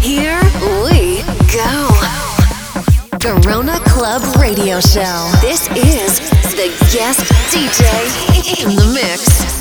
Here we go. Garona Club Radio Show. This is the guest DJ in the mix.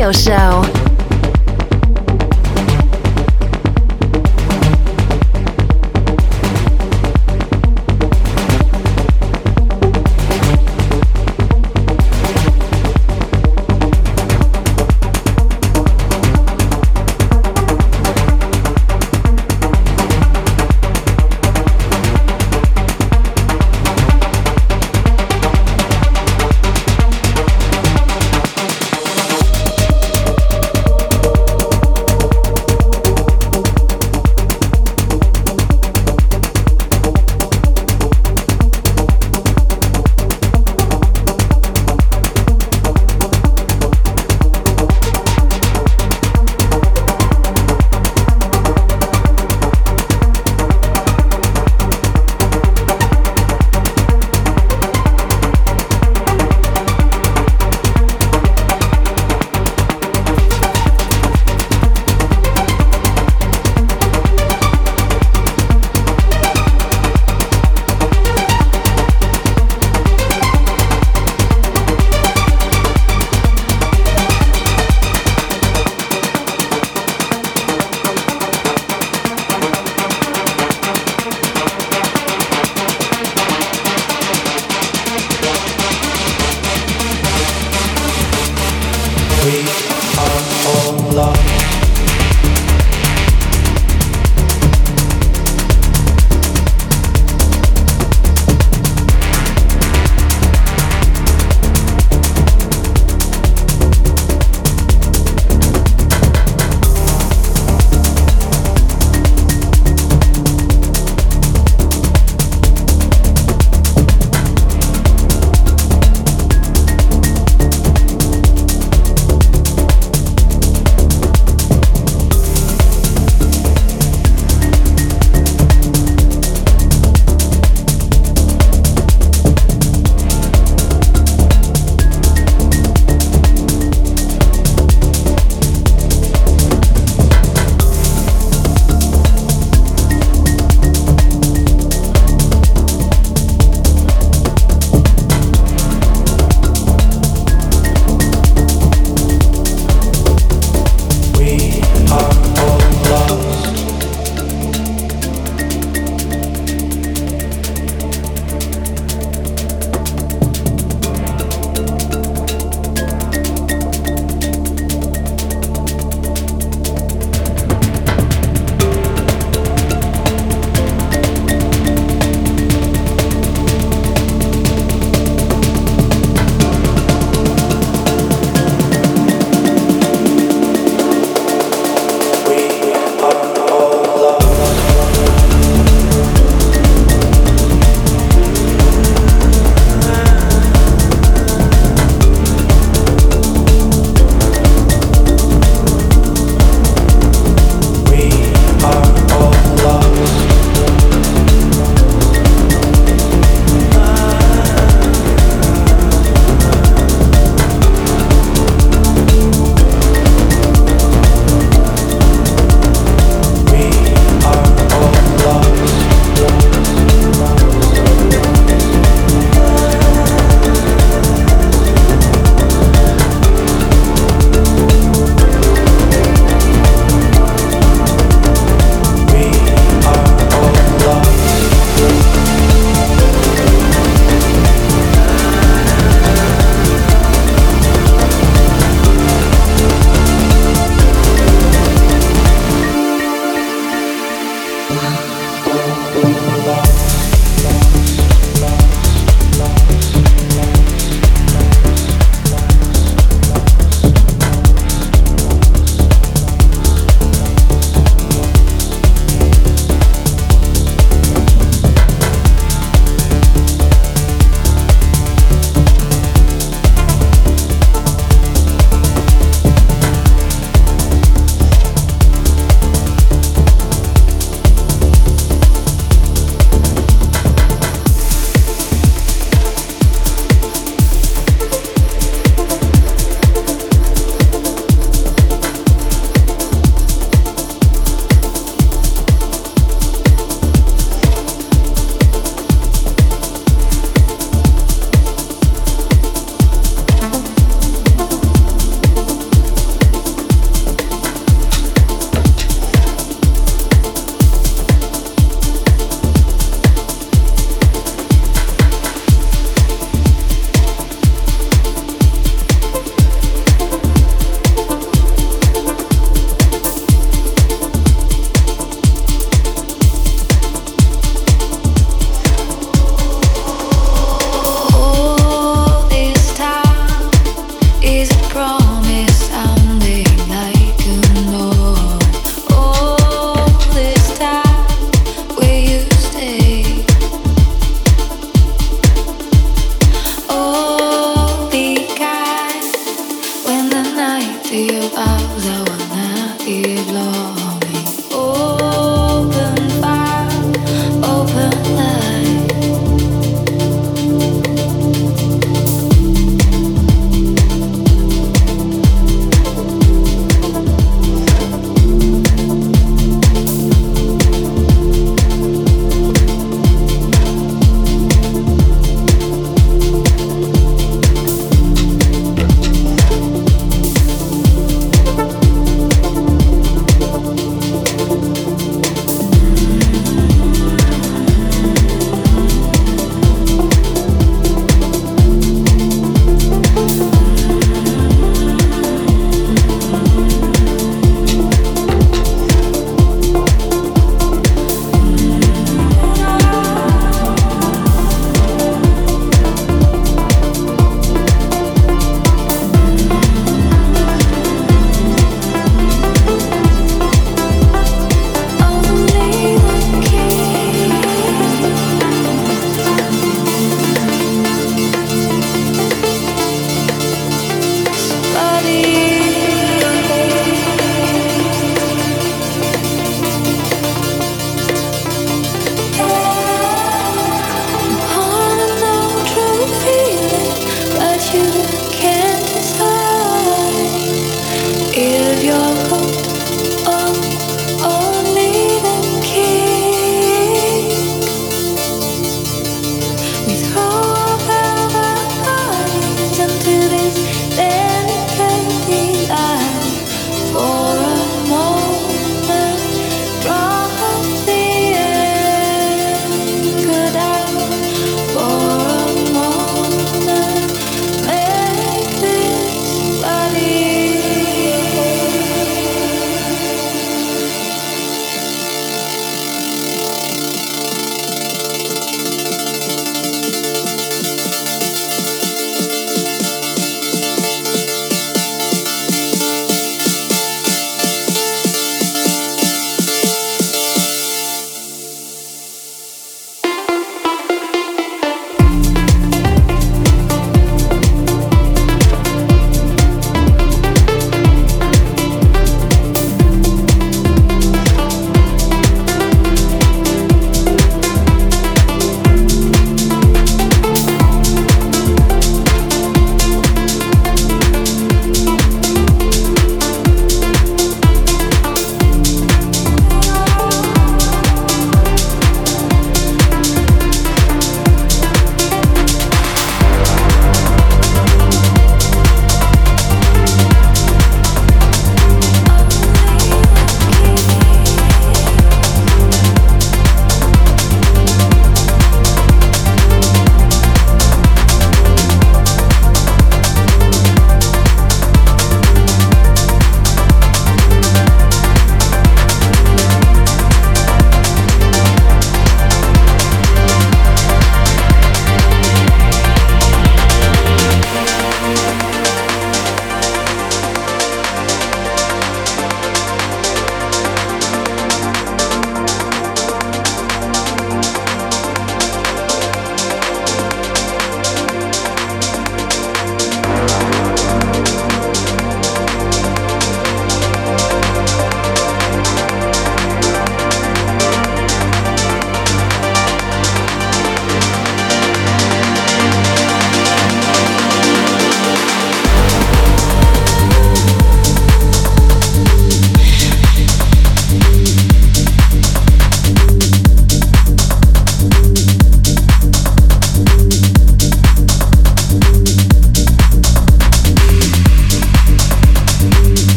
Radio Show.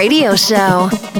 Radio Show.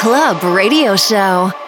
Club Radio Show.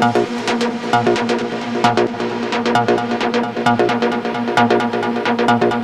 Thank you.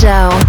Show.